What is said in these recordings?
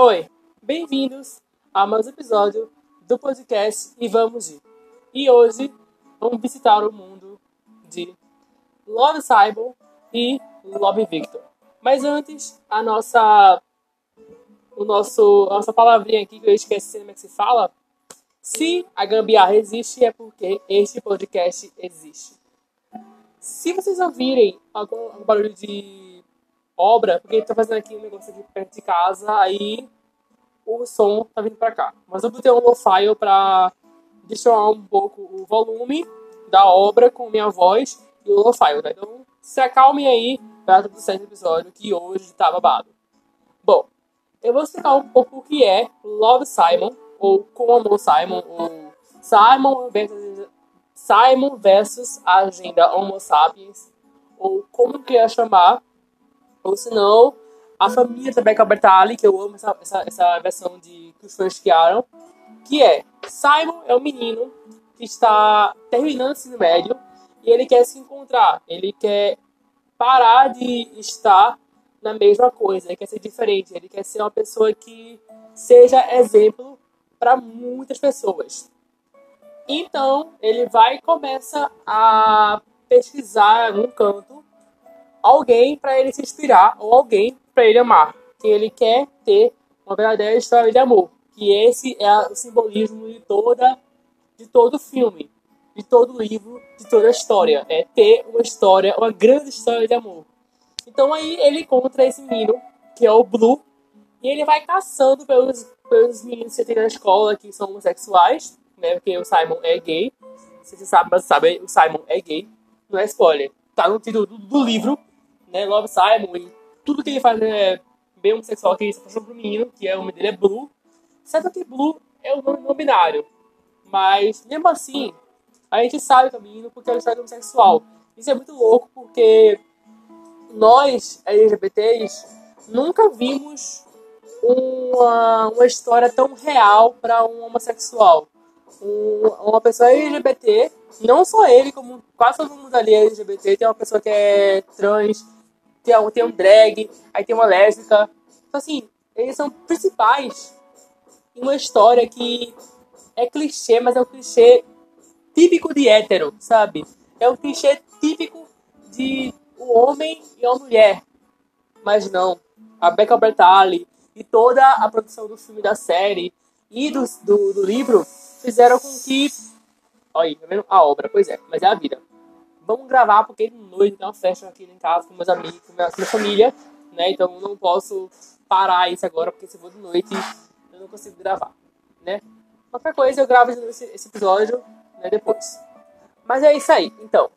Oi, bem-vindos a mais um episódio do podcast E Vamos Ir. E hoje vamos visitar o mundo de Love Simon e Love Victor. Mas antes, a nossa o nosso a nossa palavrinha aqui que eu esqueci como é que se fala. Se a gambiarra existe é porque este podcast existe. Se vocês ouvirem algum, algum barulho de obra, porque estou fazendo aqui um negócio aqui perto de casa, aí o som tá vindo para cá. Mas eu botei um low-fi para deixar um pouco o volume da obra com minha voz e o low-fi, tá? Então se acalmem aí para tudo certo episódio que hoje tá babado. Bom, eu vou explicar um pouco o que é Love Simon, ou Como Simon, ou Simon versus, Simon versus a agenda Homo sapiens, ou como que ia chamar, ou se não, a família da Becca Bertali, que eu amo essa, essa, essa versão de que os fãs criaram, que é Simon é um menino que está terminando o ensino médio e ele quer se encontrar, ele quer parar de estar na mesma coisa, ele quer ser diferente, ele quer ser uma pessoa que seja exemplo para muitas pessoas. Então, ele vai e começa a pesquisar num canto alguém para ele se inspirar ou alguém para ele amar, que ele quer ter uma verdadeira história de amor, que esse é o simbolismo de toda de todo filme, de todo livro, de toda história, é ter uma história, uma grande história de amor. Então aí ele encontra esse menino, que é o Blue, e ele vai caçando pelos, pelos meninos que tem na escola que são homossexuais, né? Porque o Simon é gay. Se você sabe, mas sabe, o Simon é gay. Não é spoiler. Tá no título do, do livro, né? Love Simon e tudo que ele faz é bem homossexual, que ele se apaixona pro menino, que é o nome dele é Blue. Certo que Blue é o nome não binário. Mas, mesmo assim, a gente sabe o caminho porque é uma história homossexual. Isso é muito louco porque nós, LGBTs, nunca vimos uma, uma história tão real para um homossexual. Um, uma pessoa LGBT, não só ele, como quase todo mundo ali é LGBT, tem uma pessoa que é trans, tem tem um drag, aí tem uma lésbica. Então, assim, eles são principais em uma história que é clichê, mas é um clichê típico de hétero, sabe? É um clichê típico de um homem e uma mulher. Mas não. A Becca Bertali e toda a produção do filme, da série e do, do, do livro fizeram com que. Olha tá vendo? A obra, pois é, mas é a vida vamos gravar porque de noite tem uma festa aqui em casa com meus amigos, com minha, com minha família, né? Então não posso parar isso agora porque se for de noite eu não consigo gravar, né? Qualquer coisa eu gravo esse, esse episódio né, depois. Mas é isso aí. Então,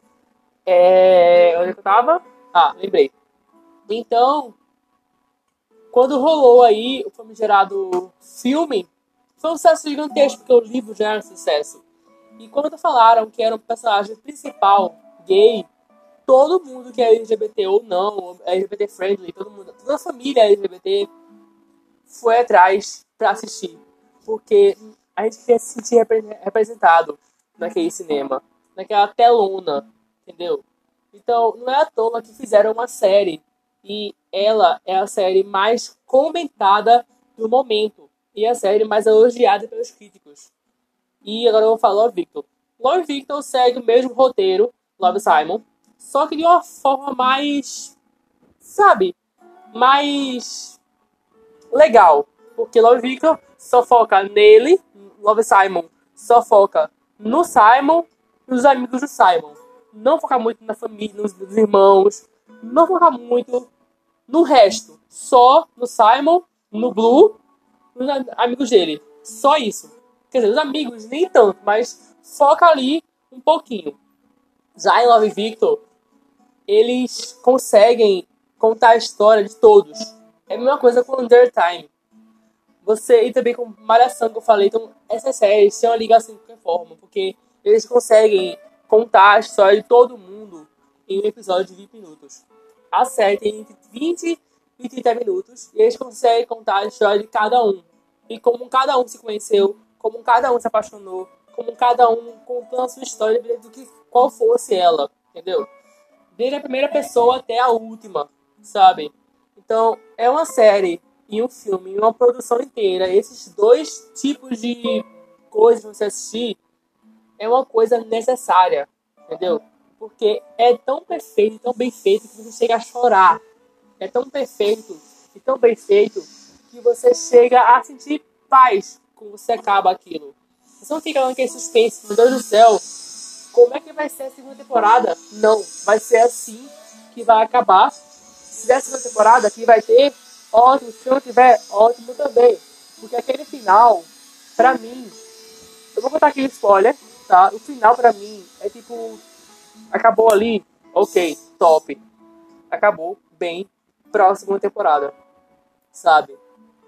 é... onde é eu tava? Ah, lembrei. Então, quando rolou aí o famigerado filme, foi um sucesso gigantesco, porque o livro já era um sucesso. E quando falaram que era o personagem principal gay, todo mundo que é LGBT ou não, LGBT friendly, todo mundo, toda a família LGBT foi atrás para assistir, porque a gente quer se sentir representado naquele cinema, naquela telona, entendeu? Então, não é à toa que fizeram uma série e ela é a série mais comentada do momento e a série mais elogiada pelos críticos. E agora eu vou falar Love Victor. Love Victor segue o mesmo roteiro Love Simon. Só que de uma forma mais. Sabe? Mais. legal. Porque Love Victor só foca nele. Love Simon só foca no Simon e nos amigos do Simon. Não foca muito na família, nos, nos irmãos. Não foca muito no resto. Só no Simon, no Blue, nos amigos dele. Só isso. Quer dizer, os amigos nem tanto, mas foca ali um pouquinho. Em Love Victor, eles conseguem contar a história de todos. É a mesma coisa com Under Time. Você, e também com Malhação, que eu falei, então essas séries têm uma ligação de qualquer forma, porque eles conseguem contar a história de todo mundo em um episódio de 20 minutos. A série tem entre 20 e 30 minutos, e eles conseguem contar a história de cada um. E como cada um se conheceu, como cada um se apaixonou, como cada um contando a sua história do que qual fosse ela, entendeu? Desde a primeira pessoa até a última, sabe? Então, é uma série em um filme, uma produção inteira, esses dois tipos de coisas você assistir, é uma coisa necessária, entendeu? Porque é tão perfeito, tão bem feito que você chega a chorar. É tão perfeito e tão bem feito que você chega a sentir paz quando você acaba aquilo. Você não fica naquele suspense, meu Deus do céu, como é que vai ser a segunda temporada? Não, vai ser assim que vai acabar. Se tiver a segunda temporada, aqui vai ter ótimo. Se não tiver, ótimo também. Porque aquele final, pra mim, eu vou botar aqui spoiler, tá? O final pra mim é tipo, acabou ali, ok, top. Acabou bem próxima temporada, sabe?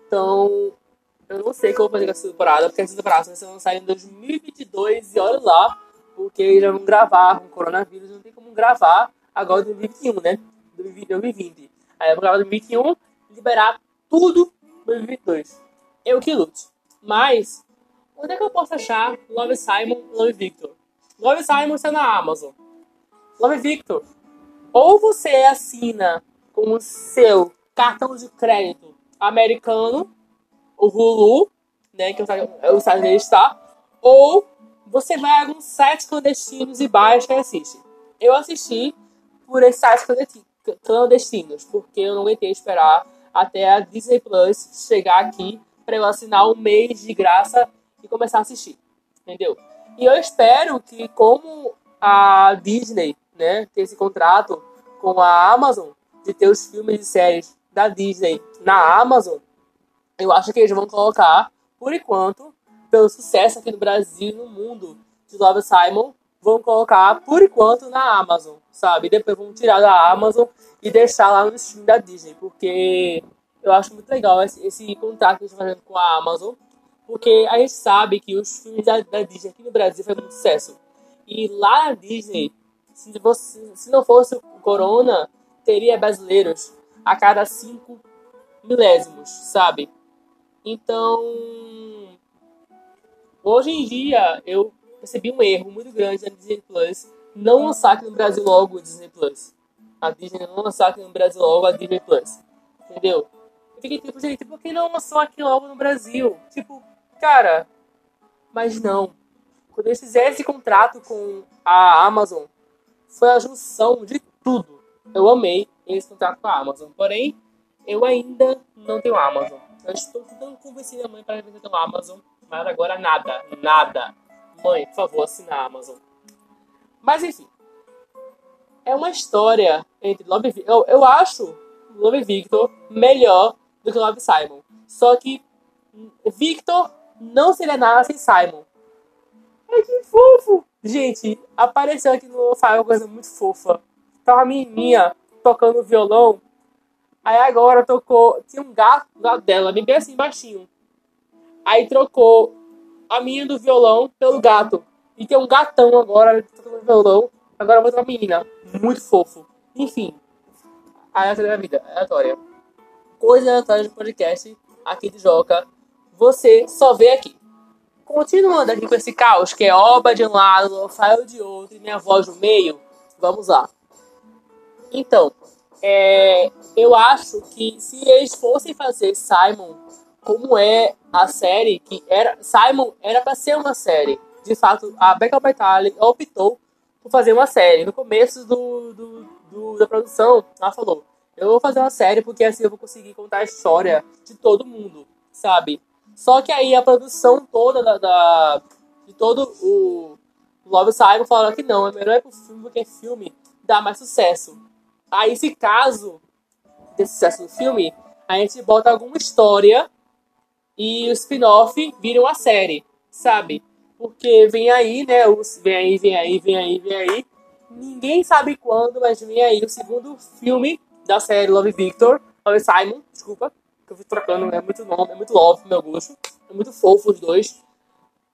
Então, eu não sei o que eu vou fazer essa temporada, porque essa temporada vai ser lançada em 2022 e olha lá, porque eles vão gravar com o coronavírus, não tem como gravar agora em 2021, né? 2020. Aí eu vou gravar em 2021 liberar tudo em 2022. Eu que lute. Mas, onde é que eu posso achar Love Simon Love Victor? Love Simon está na Amazon. Love Victor. Ou você assina com o seu cartão de crédito americano, o Hulu, né, que é o site dele está, ou você vai a alguns sites clandestinos e baixa e assiste. Eu assisti por esses sites clandestinos, porque eu não aguentei esperar até a Disney Plus chegar aqui para eu assinar um mês de graça e começar a assistir. Entendeu? E eu espero que, como a Disney né, tem esse contrato com a Amazon, de ter os filmes e séries da Disney na Amazon, eu acho que eles vão colocar, por enquanto, pelo sucesso aqui no Brasil e no mundo de Love Simon, vão colocar, por enquanto, na Amazon, sabe? Depois vão tirar da Amazon e deixar lá no stream da Disney, porque eu acho muito legal esse, esse contrato que eles estão fazendo com a Amazon, porque a gente sabe que os filmes da, da Disney aqui no Brasil fazem muito sucesso. E lá na Disney, se, você, se não fosse o Corona, teria brasileiros a cada cinco milésimos, sabe? Então, hoje em dia, eu percebi um erro muito grande na Disney Plus não lançar aqui no Brasil logo o Disney Plus. A Disney não lançar aqui no Brasil logo a Disney Plus. Entendeu? Eu fiquei tipo, gente, por que não lançou aqui logo no Brasil? Tipo, cara, mas não. Quando eles fizeram esse contrato com a Amazon, foi a junção de tudo. Eu amei esse contrato com a Amazon. Porém, eu ainda não tenho Amazon. Eu estou tentando convencer minha mãe para eu tenho Amazon. Mas agora nada, nada. Mãe, por favor, assina a Amazon. Mas enfim. É uma história entre Love Victor. Eu, eu acho Love Victor melhor do que Love Simon. Só que Victor não seria nada sem Simon. Ai, que fofo! Gente, apareceu aqui no Fire uma coisa muito fofa. Tava a menininha tocando violão. Aí agora tocou. Tinha um gato do lado dela, bem assim, baixinho. Aí trocou a menina do violão pelo gato. E tem um gatão agora tocando violão. Agora eu vou uma menina. Muito fofo. Enfim. A da vida, aleatória. Coisa aleatória de podcast aqui de Joca. Você só vê aqui. Continuando aqui com esse caos, que é Oba de um lado, Rafael de outro e minha voz no meio, vamos lá. Então, é, eu acho que se eles fossem fazer Simon como é a série, que era Simon era para ser uma série. De fato, a Becca Baitali optou por fazer uma série. No começo do, do, do, da produção, ela falou: Eu vou fazer uma série porque assim eu vou conseguir contar a história de todo mundo, sabe? Só que aí a produção toda da, da de todo o Love Simon falaram que não, é melhor ir pro filme porque filme dá mais sucesso. Aí, se caso desse sucesso do filme, a gente bota alguma história e o spin-off vira uma série, sabe? Porque vem aí, né? Os, vem aí, vem aí, vem aí, vem aí. Ninguém sabe quando, mas vem aí o segundo filme da série Love Victor, Love Simon, desculpa, que eu fui trocando, é muito nome, é muito love meu gosto. É muito fofo os dois.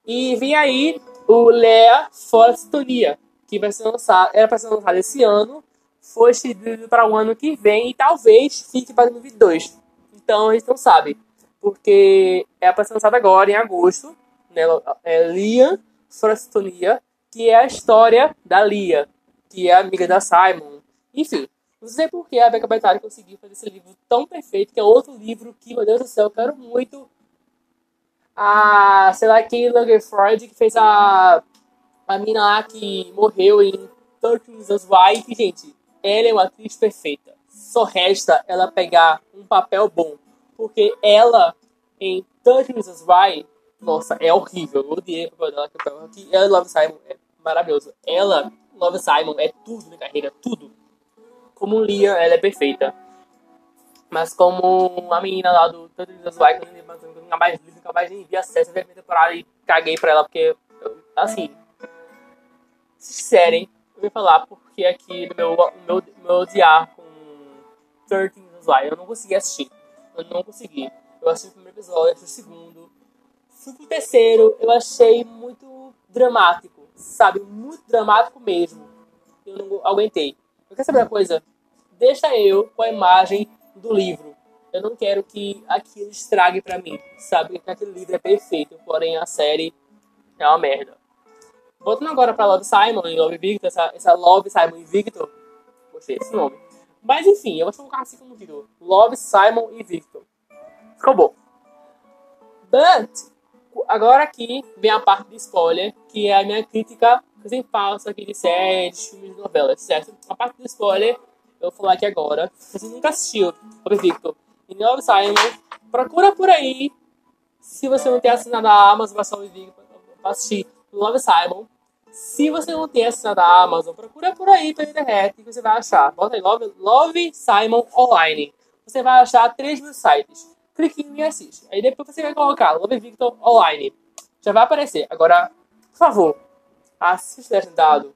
E vem aí o Lea Forstonia, que vai ser lançado, era para ser lançado esse ano, foi estendido para o ano que vem e talvez fique para 2022. Então a gente não sabe, porque é lançado agora, em agosto, né? É Liam Forstonia, que é a história da Lia, que é amiga da Simon. Enfim, Não sei por que a Becca Bettari conseguiu fazer esse livro tão perfeito, que é outro livro que, meu Deus do céu, eu quero muito. A, sei lá, Kay Lagerfeld, que fez a, a mina lá que morreu em 13 Reasons Why, que, gente, ela é uma atriz perfeita. Só resta ela pegar um papel bom. Porque ela, em 13 Reasons Why, nossa, é horrível. Eu odiei o papel dela. Que ela e Love Simon é maravilhoso. Ela, Love Simon, é tudo na carreira, tudo. Como Lia, ela é perfeita. Mas como a menina lá do 13 Reasons Why, que eu nunca mais li, nunca mais nem vi à primeira temporada e caguei pra ela, porque, assim, se disserem, eu vou falar porque aqui meu, meu, meu odiar com 13 Reasons eu não consegui assistir. Eu não consegui. Eu assisti o primeiro episódio, assisti o segundo. Fui pro terceiro, eu achei muito dramático, sabe? Muito dramático mesmo. Eu não aguentei. Eu quero saber uma coisa? Deixa eu com a imagem do livro. Eu não quero que aquilo estrague pra mim, sabe? Que aquele livro é perfeito, porém a série é uma merda. Voltando agora pra Love Simon e Love Victor, essa, essa Love Simon e Victor. Gostei desse nome. Mas enfim, eu vou colocar assim como título: Love Simon e Victor. Ficou bom. But, agora aqui vem a parte de spoiler, que é a minha crítica sempre faço aqui de séries, filmes novelas, certo? A parte de spoiler, eu vou falar aqui agora. Se você nunca assistiu Love Victor e Love Simon, procura por aí. Se você não tem assinado a Amazon, vai só Victor, assistir Love Simon. Se você não tem assinado a Amazon, procura por aí pela internet que você vai achar. Bota aí Love, Love Simon Online. Você vai achar 3 mil sites. Clique em e assiste. Aí depois você vai colocar Love Victor Online. Já vai aparecer. Agora, por favor, assista legendado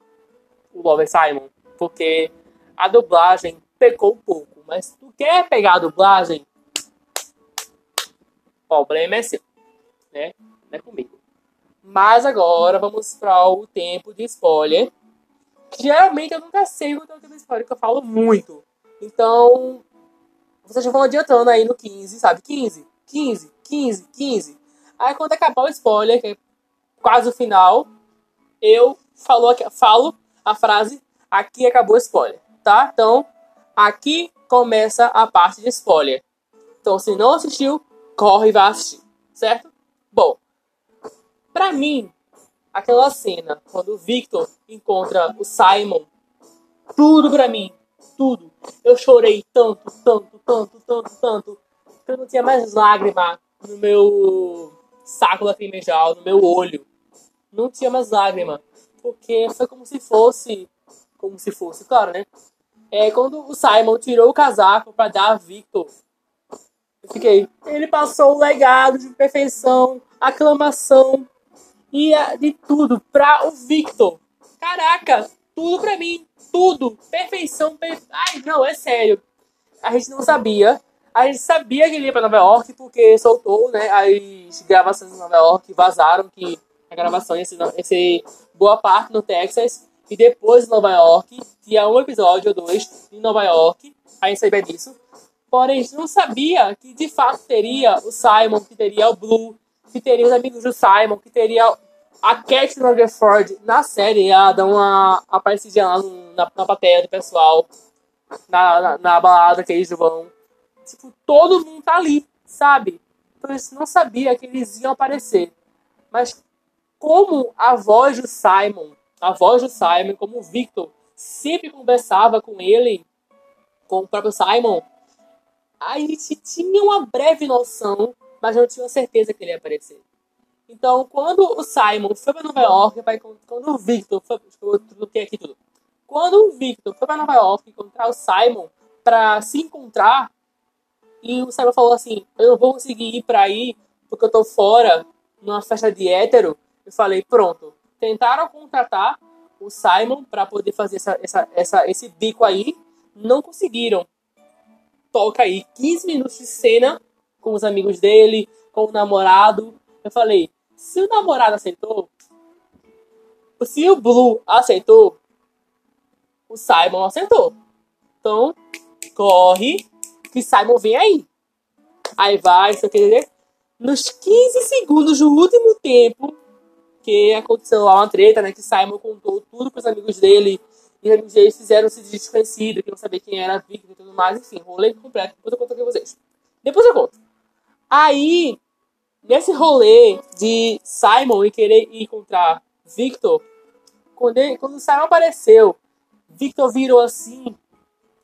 o Love Simon. Porque a dublagem pecou um pouco. Mas se tu quer pegar a dublagem, o problema é seu. Né? Não é comigo. Mas agora vamos para o tempo de spoiler. Geralmente eu nunca sei quanto é o tempo de spoiler, porque eu falo muito. Então, vocês vão adiantando aí no 15, sabe? 15, 15, 15, 15. Aí quando acabar o spoiler, que é quase o final, eu falo, falo a frase aqui acabou o spoiler, tá? Então, aqui começa a parte de spoiler. Então, se não assistiu, corre e vai assistir, certo? Bom, Pra mim, aquela cena, quando o Victor encontra o Simon, tudo pra mim, tudo. Eu chorei tanto, tanto, tanto, tanto, tanto, que eu não tinha mais lágrima no meu saco lacrimejal, no meu olho. Não tinha mais lágrima. Porque foi como se fosse. Como se fosse, claro, né? É quando o Simon tirou o casaco para dar a Victor. Eu fiquei. Ele passou o legado de perfeição, aclamação, ia de tudo pra o Victor. Caraca, tudo pra mim, tudo. Perfeição, Ai, não, é sério. A gente não sabia. A gente sabia que ele ia pra Nova York porque soltou, né, as gravações em Nova York, vazaram que a gravação ia ser, ia ser boa parte no Texas e depois em Nova York. Tinha um episódio ou dois em Nova York. A gente sabia disso. Porém, a gente não sabia que de fato teria o Simon, que teria o Blue, que teria os amigos do Simon, que teria a Cat Rutherford na série, ela dá uma aparecidinha lá na, na plateia do pessoal, na, na, na, balada que eles vão. Tipo, todo mundo tá ali, sabe? Então eles não sabia que eles iam aparecer. Mas como a voz do Simon, a voz do Simon, como o Victor sempre conversava com ele, com o próprio Simon, a gente tinha uma breve noção, mas não tinha certeza que ele ia aparecer. Então, quando o Simon foi para Nova York, quando o Victor foi, eu aqui tudo. Quando o Victor foi para Nova York encontrar o Simon para se encontrar, e o Simon falou assim: "Eu não vou conseguir ir para aí porque eu tô fora numa festa de hétero". Eu falei: "Pronto". Tentaram contratar o Simon para poder fazer essa, essa, essa, esse bico aí, não conseguiram. Toca aí 15 minutos de cena com os amigos dele, com o namorado. Eu falei, se o namorado aceitou, se o Blue aceitou, o Simon aceitou. Então, corre, que Simon vem aí. Aí vai, você quer dizer? Nos 15 segundos do último tempo, que aconteceu lá uma treta, né? Que Simon contou tudo pros amigos dele E os amigos deles fizeram-se desconhecido, que não sabia quem era a Victor e tudo mais. Enfim, rolê completo. Depois eu conto aqui pra vocês. Depois eu conto. Aí, nesse rolê de Simon e querer encontrar Victor, quando, ele, quando Simon apareceu, Victor virou assim.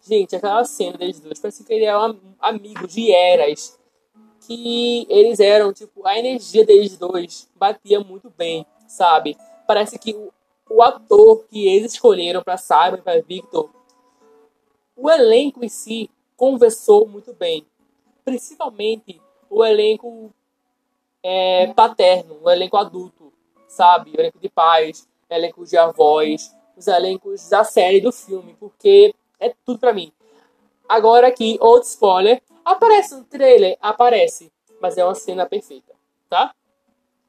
Gente, aquela cena deles dois, parece que ele é um amigo de eras. Que eles eram, tipo, a energia deles dois batia muito bem, sabe? Parece que o, o ator que eles escolheram para Simon e para Victor, o elenco em si conversou muito bem. Principalmente o elenco é, paterno, o elenco adulto, sabe? O elenco de pais, elenco de avós, os elencos da série do filme, porque é tudo pra mim. Agora aqui, outro spoiler. Aparece no trailer? Aparece. Mas é uma cena perfeita, tá?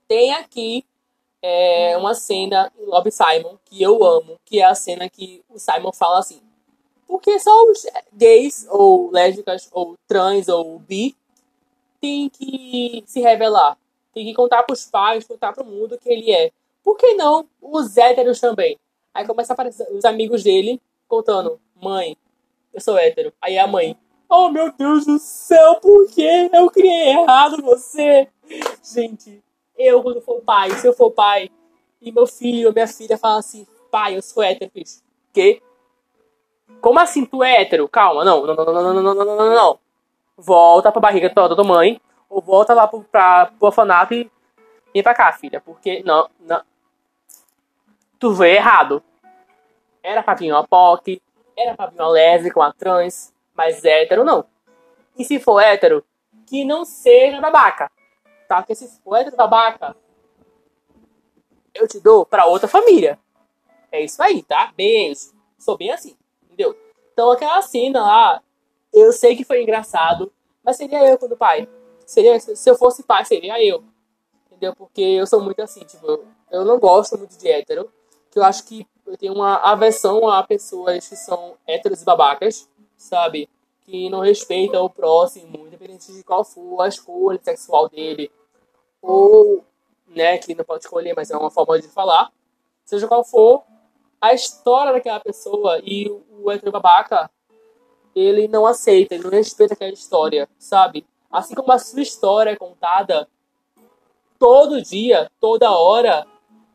Tem aqui é, uma cena em Love Simon que eu amo, que é a cena que o Simon fala assim. Porque só os gays, ou lésbicas, ou trans, ou bi, tem que se revelar. Tem que contar pros pais, contar pro mundo que ele é. Por que não os héteros também? Aí começa a aparecer os amigos dele contando: Mãe, eu sou hétero. Aí a mãe: Oh meu Deus do céu, por que eu criei errado você? Gente, eu quando for pai, se eu for pai, e meu filho ou minha filha fala assim: Pai, eu sou hétero. Que? Como assim tu é hétero? Calma, não, não, não, não, não, não, não, não, não. Volta pra barriga toda da mãe, ou volta lá pro, pra, pro orfanato e vem pra cá, filha. Porque, não, não. Tu vê errado. Era pra vir uma POC, era pra vir uma lésbica, uma trans, mas hétero não. E se for hétero, que não seja babaca. Tá? Porque se for hétero babaca, eu te dou pra outra família. É isso aí, tá? Beijo. Sou bem assim, entendeu? Então aquela cena lá, eu sei que foi engraçado, mas seria eu quando pai. Seria, se eu fosse pai, seria eu. Entendeu? Porque eu sou muito assim, tipo, eu, eu não gosto muito de hétero. Que eu acho que eu tenho uma aversão a pessoas que são héteros e babacas, sabe? Que não respeitam o próximo, independente de qual for a escolha sexual dele. Ou, né, que não pode escolher, mas é uma forma de falar. Seja qual for a história daquela pessoa e o, hétero babaca, ele não aceita, ele não respeita aquela história, sabe? Assim como a sua história é contada todo dia, toda hora,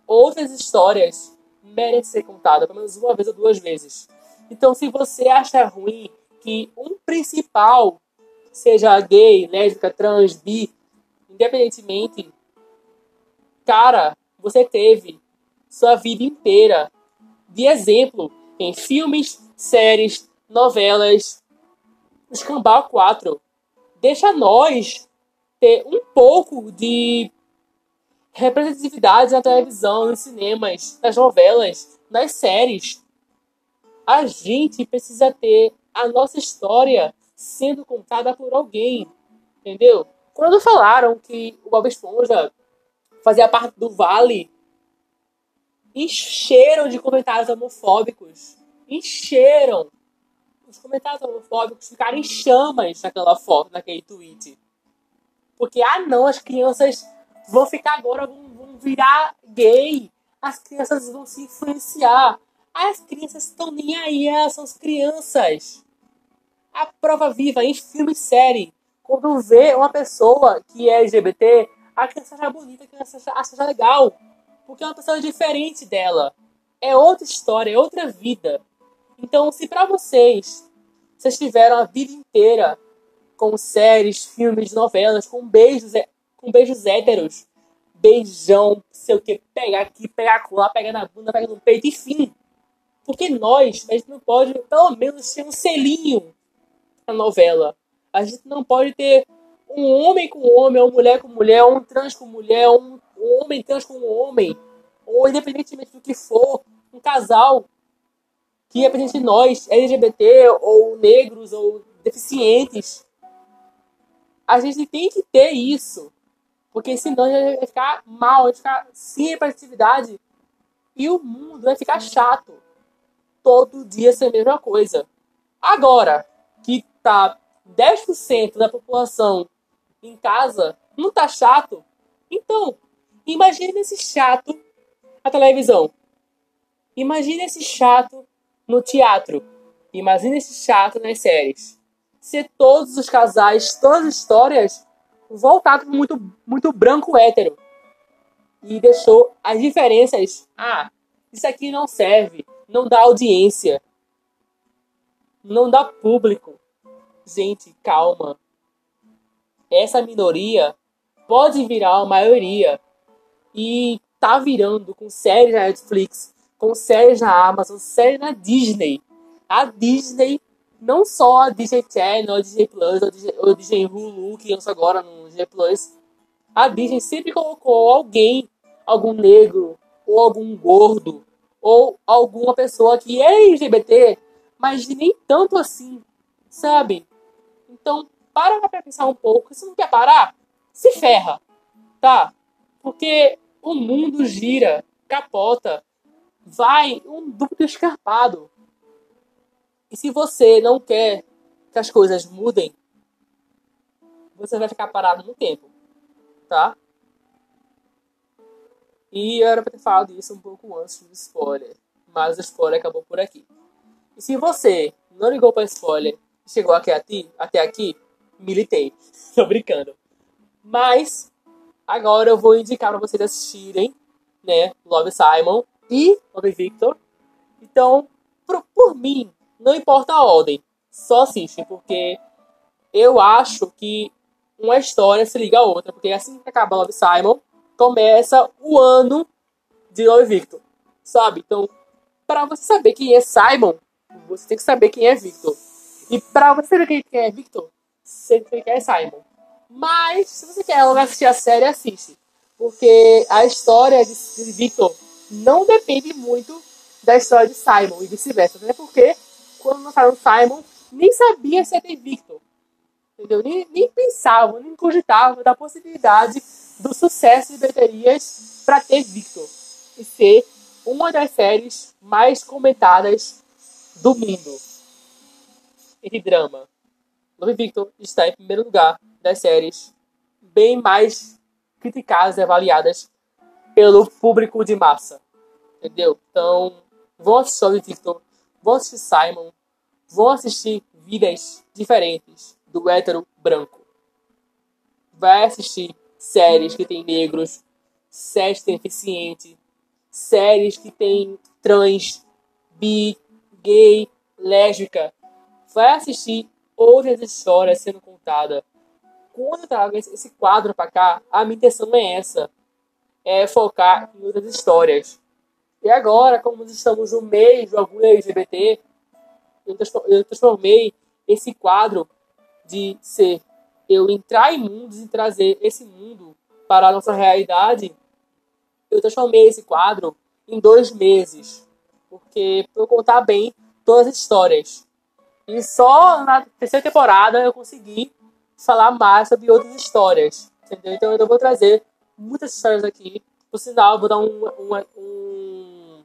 outras histórias merecem ser contadas, pelo menos uma vez ou duas vezes. Então, se você acha ruim que um principal seja gay, lésbica, trans, bi, independentemente, cara, você teve sua vida inteira de exemplo em filmes, séries, novelas. Escambau 4 deixa nós ter um pouco de representatividade na televisão, nos cinemas, nas novelas, nas séries. A gente precisa ter a nossa história sendo contada por alguém, entendeu? Quando falaram que o Bob Esponja fazia parte do Vale, encheram de comentários homofóbicos. Encheram. Os comentários homofóbicos ficaram em chamas naquela foto, naquele tweet. Porque, ah não, as crianças vão ficar agora, vão, vão virar gay. As crianças vão se influenciar. As crianças estão nem aí, elas são as crianças. A prova viva em filme e série. Quando vê uma pessoa que é LGBT, a criança acha bonita, a criança acha legal. Porque é uma pessoa diferente dela. É outra história, é outra vida. Então, se para vocês, vocês tiveram a vida inteira com séries, filmes, novelas, com beijos com beijos héteros. Beijão, sei o que, pegar aqui, pegar lá, pegar na bunda, pegar no peito, enfim. Porque nós, a gente não pode, pelo menos, ter um selinho na novela. A gente não pode ter um homem com homem, uma mulher com mulher, um trans com mulher, um, um homem trans com um homem, ou independentemente do que for, um casal que represente nós, LGBT, ou negros, ou deficientes. A gente tem que ter isso. Porque senão a gente vai ficar mal, vai ficar sem representatividade. E o mundo vai ficar chato. Todo dia ser a mesma coisa. Agora, que tá 10% da população em casa, não tá chato? Então, imagine esse chato a televisão. Imagine esse chato no teatro. Imagine esse teatro nas séries. Ser todos os casais, todas as histórias voltado muito, muito branco hétero. E deixou as diferenças. Ah, isso aqui não serve. Não dá audiência. Não dá público. Gente, calma. Essa minoria pode virar a maioria. E tá virando com séries na Netflix, com séries na Amazon, séries na Disney. A Disney, não só a Disney Channel, a Disney Plus, a Disney, a Disney Hulu, que lança agora no Disney Plus, a Disney sempre colocou alguém, algum negro, ou algum gordo, ou alguma pessoa que é LGBT, mas nem tanto assim, sabe? Então, para pra pensar um pouco. Se não quer parar, se ferra, tá? Porque o mundo gira, capota, vai um duplo escarpado. E se você não quer que as coisas mudem, você vai ficar parado no tempo, tá? E eu era pra ter falado isso um pouco antes do spoiler, mas o spoiler acabou por aqui. E se você não ligou para spoiler e chegou aqui, até aqui, militei. Tô brincando. Mas Agora eu vou indicar para vocês assistirem, né, Love Simon e Love Victor. Então, por, por mim, não importa a ordem, só assiste, porque eu acho que uma história se liga a outra, porque assim que acaba Love Simon, começa o ano de Love Victor, sabe? Então, para você saber quem é Simon, você tem que saber quem é Victor. E para você saber quem é Victor, você tem que quem é Simon. Mas, se você quer assistir a série, assiste. Porque a história de Victor não depende muito da história de Simon e vice-versa. Até porque, quando lançaram Simon, nem sabia se ter Victor. Entendeu? Nem, nem pensavam, nem cogitavam da possibilidade do sucesso de baterias para ter Victor. E ser uma das séries mais comentadas do mundo. Esse drama. Love Victor está em primeiro lugar das séries bem mais criticadas e avaliadas pelo público de massa. Entendeu? Então, vão assistir Love Victor, vão assistir Simon, vão assistir vidas diferentes do hétero branco. Vai assistir séries que tem negros, séries que tem deficiente, séries que tem trans, bi, gay, lésbica. Vai assistir outras histórias sendo contadas. Quando eu trago esse quadro para cá, a minha intenção é essa: é focar em outras histórias. E agora, como nós estamos no meio do orgulho LGBT, eu transformei esse quadro de ser eu entrar em mundos e trazer esse mundo para a nossa realidade. Eu transformei esse quadro em dois meses, porque para eu contar bem todas as histórias. E só na terceira temporada eu consegui falar mais sobre outras histórias. Entendeu? Então eu vou trazer muitas histórias aqui. Por sinal, vou dar um, um, um,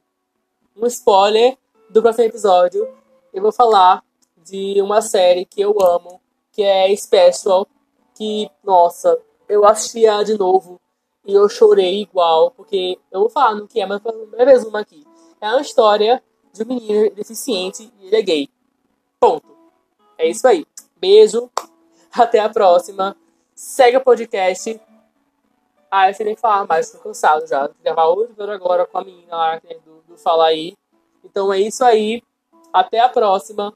um spoiler do próximo episódio. Eu vou falar de uma série que eu amo, que é Special. Que, nossa, eu assisti ela de novo e eu chorei igual, porque eu vou falar no que é, mas eu resumo aqui. É uma história de um menino deficiente e ele é gay. Ponto. É isso aí. Beijo. Até a próxima. Segue o podcast. Ah, eu sei nem falar mais, tô cansado já. Vou gravar outro vídeo agora com a menina lá do, do Fala Aí. Então é isso aí. Até a próxima.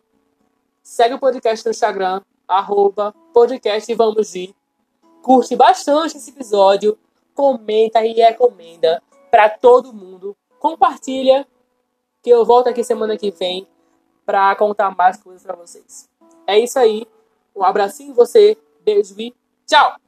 Segue o podcast no Instagram, arroba podcast Vamos. Curte bastante esse episódio. Comenta e recomenda para todo mundo. Compartilha, que eu volto aqui semana que vem para contar mais coisas para vocês. É isso aí. Um abracinho em você, beijo e tchau!